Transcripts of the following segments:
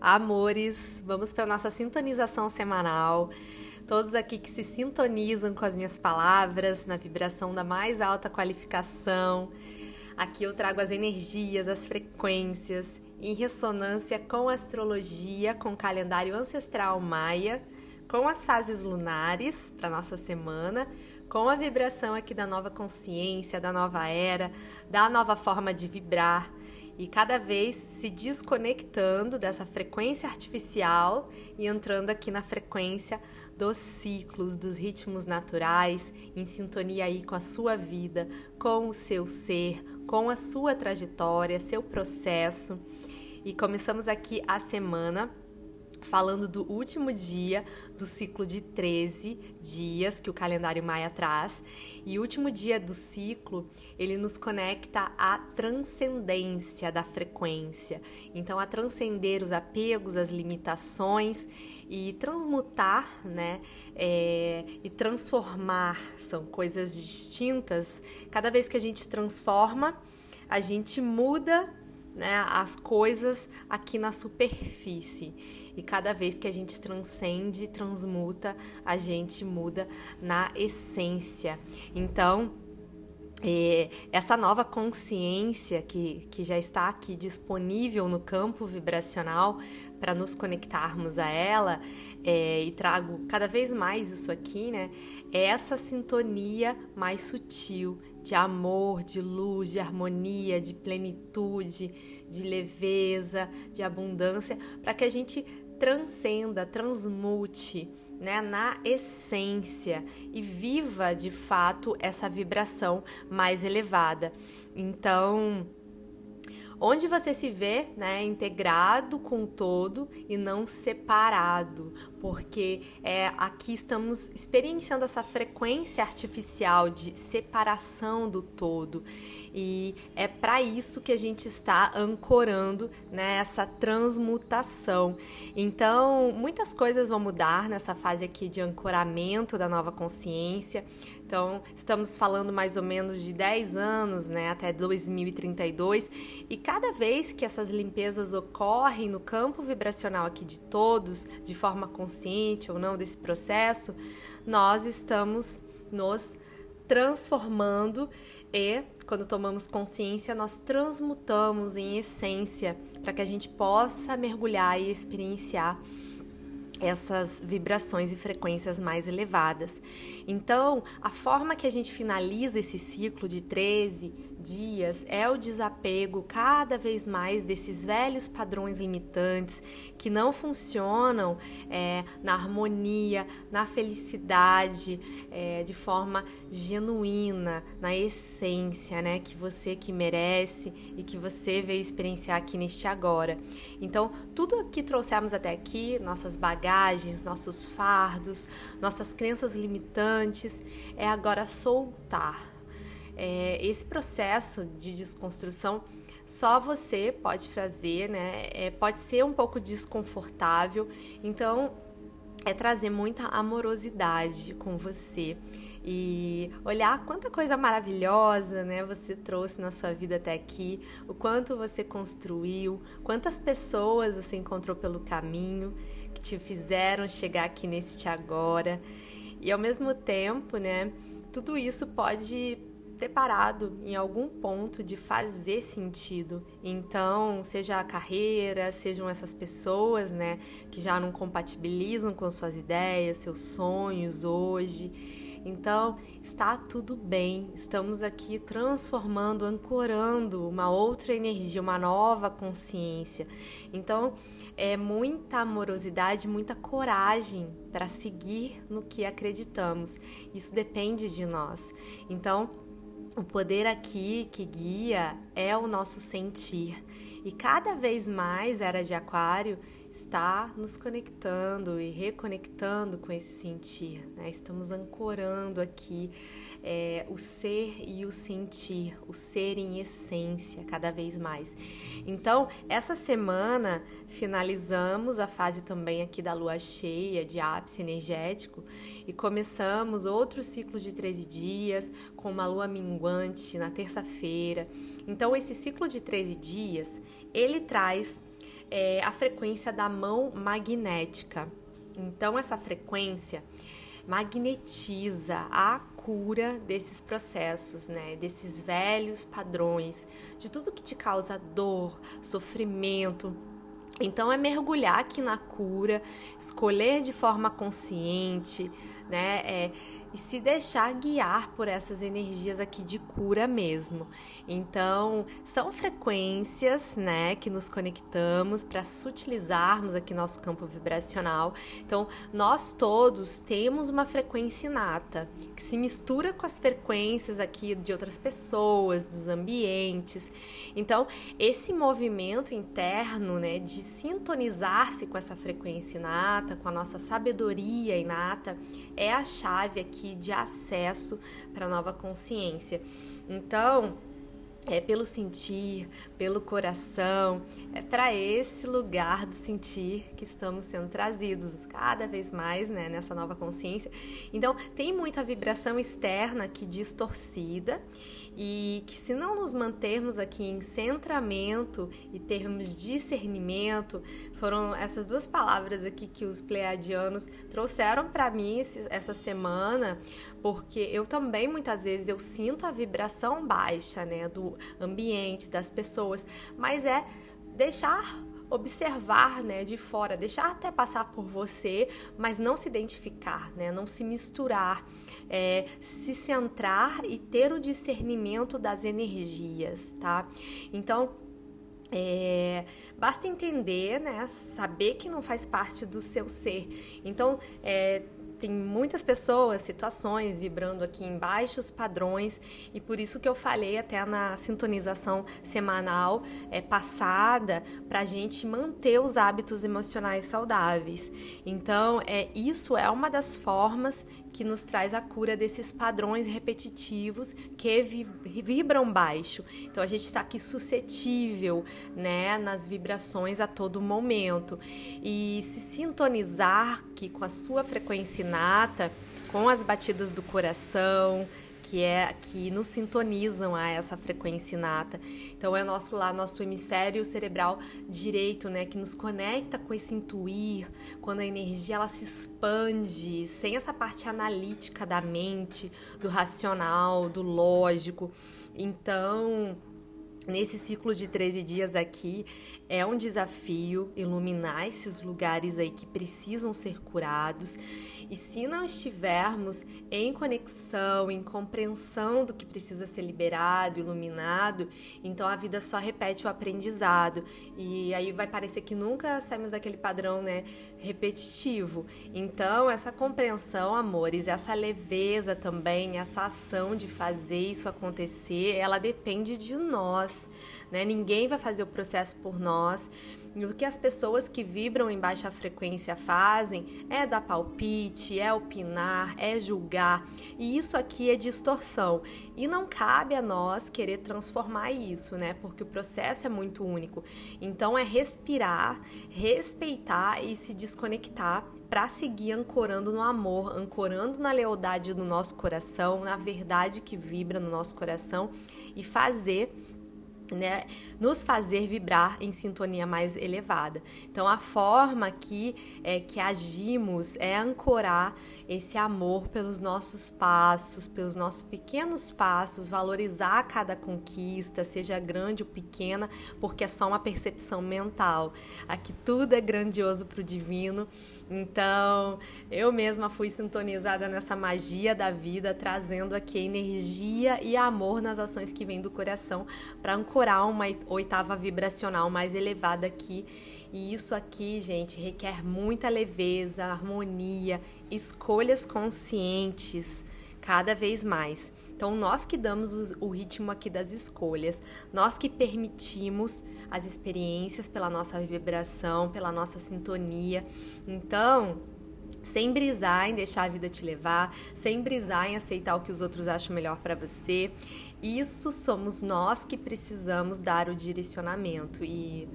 Amores, vamos para nossa sintonização semanal. Todos aqui que se sintonizam com as minhas palavras na vibração da mais alta qualificação. Aqui eu trago as energias, as frequências em ressonância com astrologia, com calendário ancestral maia, com as fases lunares para nossa semana, com a vibração aqui da nova consciência, da nova era, da nova forma de vibrar e cada vez se desconectando dessa frequência artificial e entrando aqui na frequência dos ciclos, dos ritmos naturais, em sintonia aí com a sua vida, com o seu ser, com a sua trajetória, seu processo. E começamos aqui a semana falando do último dia do ciclo de 13 dias que o calendário maia traz. E o último dia do ciclo, ele nos conecta à transcendência da frequência. Então, a transcender os apegos, as limitações e transmutar, né? É, e transformar são coisas distintas. Cada vez que a gente transforma, a gente muda né, as coisas aqui na superfície. E cada vez que a gente transcende, transmuta, a gente muda na essência. Então, essa nova consciência que, que já está aqui disponível no campo vibracional para nos conectarmos a ela, é, e trago cada vez mais isso aqui, né? É essa sintonia mais sutil de amor, de luz, de harmonia, de plenitude, de leveza, de abundância, para que a gente transcenda, transmute né, na essência e viva de fato essa vibração mais elevada. Então, onde você se vê né, integrado com o todo e não separado, porque é, aqui estamos experienciando essa frequência artificial de separação do todo e é para isso que a gente está ancorando nessa né, transmutação. Então, muitas coisas vão mudar nessa fase aqui de ancoramento da nova consciência. Então, estamos falando mais ou menos de 10 anos, né, até 2032, e cada vez que essas limpezas ocorrem no campo vibracional aqui de todos, de forma consciente ou não desse processo, nós estamos nos transformando e quando tomamos consciência, nós transmutamos em essência para que a gente possa mergulhar e experienciar essas vibrações e frequências mais elevadas. Então, a forma que a gente finaliza esse ciclo de 13 dias é o desapego cada vez mais desses velhos padrões limitantes que não funcionam é, na harmonia, na felicidade, é, de forma genuína, na essência, né, que você que merece e que você veio experienciar aqui neste agora. Então, tudo que trouxemos até aqui, nossas bagagens, nossos fardos, nossas crenças limitantes, é agora soltar é, esse processo de desconstrução só você pode fazer, né? É, pode ser um pouco desconfortável, então é trazer muita amorosidade com você e olhar quanta coisa maravilhosa, né, você trouxe na sua vida até aqui, o quanto você construiu, quantas pessoas você encontrou pelo caminho que te fizeram chegar aqui neste agora. E ao mesmo tempo, né, tudo isso pode ter parado em algum ponto de fazer sentido. Então, seja a carreira, sejam essas pessoas, né, que já não compatibilizam com suas ideias, seus sonhos hoje. Então, está tudo bem. Estamos aqui transformando, ancorando uma outra energia, uma nova consciência. Então, é muita amorosidade, muita coragem para seguir no que acreditamos. Isso depende de nós. Então, o poder aqui que guia é o nosso sentir. E cada vez mais era de Aquário está nos conectando e reconectando com esse sentir. Né? Estamos ancorando aqui é, o ser e o sentir, o ser em essência, cada vez mais. Então, essa semana finalizamos a fase também aqui da lua cheia, de ápice energético, e começamos outro ciclo de 13 dias com uma lua minguante na terça-feira. Então, esse ciclo de 13 dias ele traz é a frequência da mão magnética. Então, essa frequência magnetiza a cura desses processos, né? Desses velhos padrões, de tudo que te causa dor, sofrimento. Então é mergulhar aqui na cura, escolher de forma consciente, né? É, e se deixar guiar por essas energias aqui de cura mesmo. Então, são frequências, né, que nos conectamos para sutilizarmos aqui nosso campo vibracional. Então, nós todos temos uma frequência inata que se mistura com as frequências aqui de outras pessoas, dos ambientes. Então, esse movimento interno, né, de sintonizar-se com essa frequência inata, com a nossa sabedoria inata, é a chave aqui de acesso para a nova consciência. Então, é pelo sentir, pelo coração, é para esse lugar do sentir que estamos sendo trazidos cada vez mais, né, nessa nova consciência. Então, tem muita vibração externa aqui distorcida e que se não nos mantermos aqui em centramento e termos discernimento, foram essas duas palavras aqui que os pleiadianos trouxeram para mim esse, essa semana, porque eu também muitas vezes eu sinto a vibração baixa, né, do ambiente, das pessoas, mas é deixar observar, né, de fora, deixar até passar por você, mas não se identificar, né, não se misturar é, se centrar e ter o discernimento das energias, tá? Então, é, basta entender, né? Saber que não faz parte do seu ser. Então, é, tem muitas pessoas, situações vibrando aqui em baixos padrões e por isso que eu falei até na sintonização semanal é, passada para a gente manter os hábitos emocionais saudáveis. Então, é isso é uma das formas que nos traz a cura desses padrões repetitivos que vibram baixo. Então a gente está aqui suscetível, né, nas vibrações a todo momento e se sintonizar aqui com a sua frequência inata, com as batidas do coração, que é que nos sintonizam a essa frequência inata. Então é nosso lá, nosso hemisfério cerebral direito, né, que nos conecta com esse intuir, quando a energia ela se expande, sem essa parte analítica da mente, do racional, do lógico. Então, Nesse ciclo de 13 dias aqui, é um desafio iluminar esses lugares aí que precisam ser curados. E se não estivermos em conexão, em compreensão do que precisa ser liberado, iluminado, então a vida só repete o aprendizado. E aí vai parecer que nunca saímos daquele padrão, né, repetitivo. Então, essa compreensão, amores, essa leveza também, essa ação de fazer isso acontecer, ela depende de nós, né? Ninguém vai fazer o processo por nós. E o que as pessoas que vibram em baixa frequência fazem é dar palpite, é opinar, é julgar. E isso aqui é distorção. E não cabe a nós querer transformar isso, né? Porque o processo é muito único. Então é respirar, respeitar e se desconectar para seguir ancorando no amor, ancorando na lealdade do nosso coração, na verdade que vibra no nosso coração e fazer né, nos fazer vibrar em sintonia mais elevada. Então, a forma que, é, que agimos é ancorar esse amor pelos nossos passos, pelos nossos pequenos passos, valorizar cada conquista, seja grande ou pequena, porque é só uma percepção mental. Aqui tudo é grandioso para o divino. Então, eu mesma fui sintonizada nessa magia da vida, trazendo aqui energia e amor nas ações que vêm do coração para ancorar uma oitava vibracional mais elevada aqui. E isso aqui, gente, requer muita leveza, harmonia, escolhas conscientes cada vez mais. Então, nós que damos o ritmo aqui das escolhas, nós que permitimos as experiências pela nossa vibração, pela nossa sintonia. Então, sem brisar em deixar a vida te levar, sem brisar em aceitar o que os outros acham melhor para você. Isso somos nós que precisamos dar o direcionamento e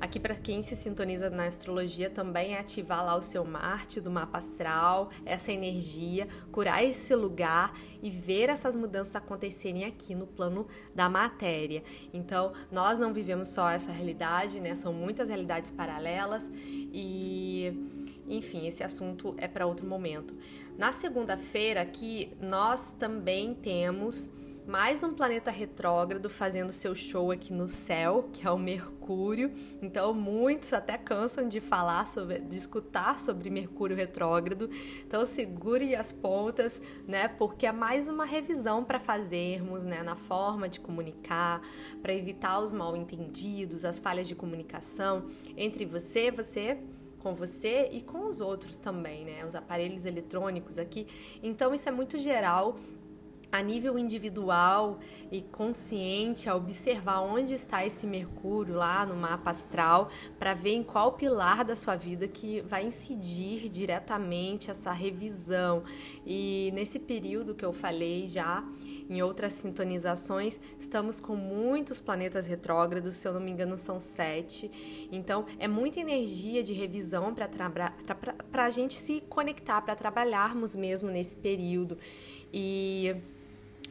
Aqui, para quem se sintoniza na astrologia, também é ativar lá o seu Marte do mapa astral, essa energia, curar esse lugar e ver essas mudanças acontecerem aqui no plano da matéria. Então, nós não vivemos só essa realidade, né? São muitas realidades paralelas e. Enfim, esse assunto é para outro momento. Na segunda-feira aqui, nós também temos mais um planeta retrógrado fazendo seu show aqui no céu, que é o Mercúrio. Então, muitos até cansam de falar sobre, de escutar sobre Mercúrio retrógrado. Então, segure as pontas, né? Porque é mais uma revisão para fazermos, né, na forma de comunicar, para evitar os mal-entendidos, as falhas de comunicação entre você, você com você e com os outros também, né? Os aparelhos eletrônicos aqui. Então, isso é muito geral a nível individual e consciente a observar onde está esse Mercúrio lá no mapa astral para ver em qual pilar da sua vida que vai incidir diretamente essa revisão. E nesse período que eu falei já em outras sintonizações, estamos com muitos planetas retrógrados, se eu não me engano são sete. Então é muita energia de revisão para a gente se conectar, para trabalharmos mesmo nesse período. E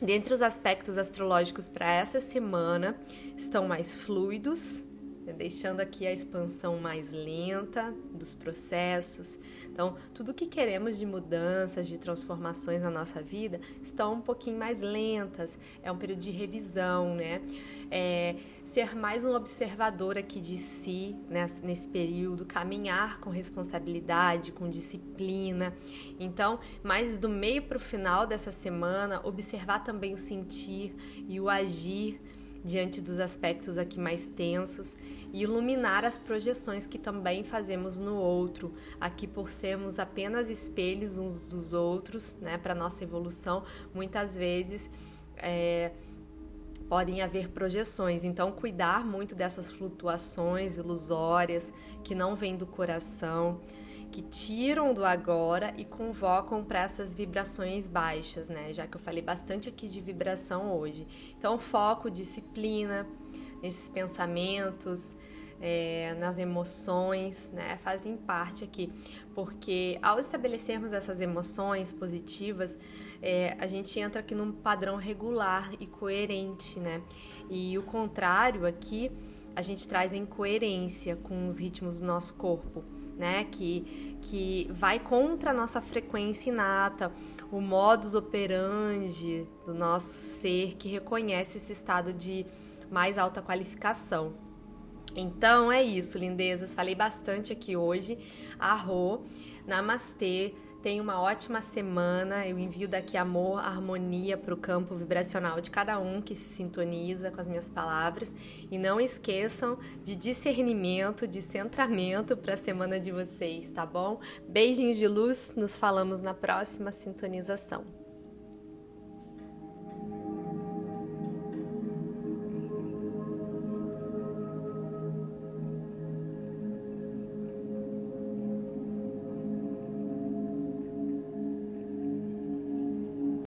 Dentre os aspectos astrológicos para essa semana estão mais fluidos, deixando aqui a expansão mais lenta dos processos. Então, tudo que queremos de mudanças, de transformações na nossa vida, estão um pouquinho mais lentas. É um período de revisão, né? É, ser mais um observador aqui de si né, nesse período, caminhar com responsabilidade, com disciplina. Então, mais do meio para o final dessa semana, observar também o sentir e o agir diante dos aspectos aqui mais tensos e iluminar as projeções que também fazemos no outro, aqui por sermos apenas espelhos uns dos outros, né, para nossa evolução, muitas vezes é, podem haver projeções, então cuidar muito dessas flutuações ilusórias que não vêm do coração, que tiram do agora e convocam para essas vibrações baixas, né? Já que eu falei bastante aqui de vibração hoje. Então, foco, disciplina, nesses pensamentos, é, nas emoções, né, fazem parte aqui, porque ao estabelecermos essas emoções positivas, é, a gente entra aqui num padrão regular e coerente, né? E o contrário aqui, a gente traz a incoerência com os ritmos do nosso corpo, né? Que, que vai contra a nossa frequência inata, o modus operandi do nosso ser que reconhece esse estado de mais alta qualificação. Então é isso, lindezas. Falei bastante aqui hoje. Arro, namastê. Tenha uma ótima semana. Eu envio daqui amor, harmonia para o campo vibracional de cada um que se sintoniza com as minhas palavras. E não esqueçam de discernimento, de centramento para a semana de vocês, tá bom? Beijinhos de luz. Nos falamos na próxima sintonização.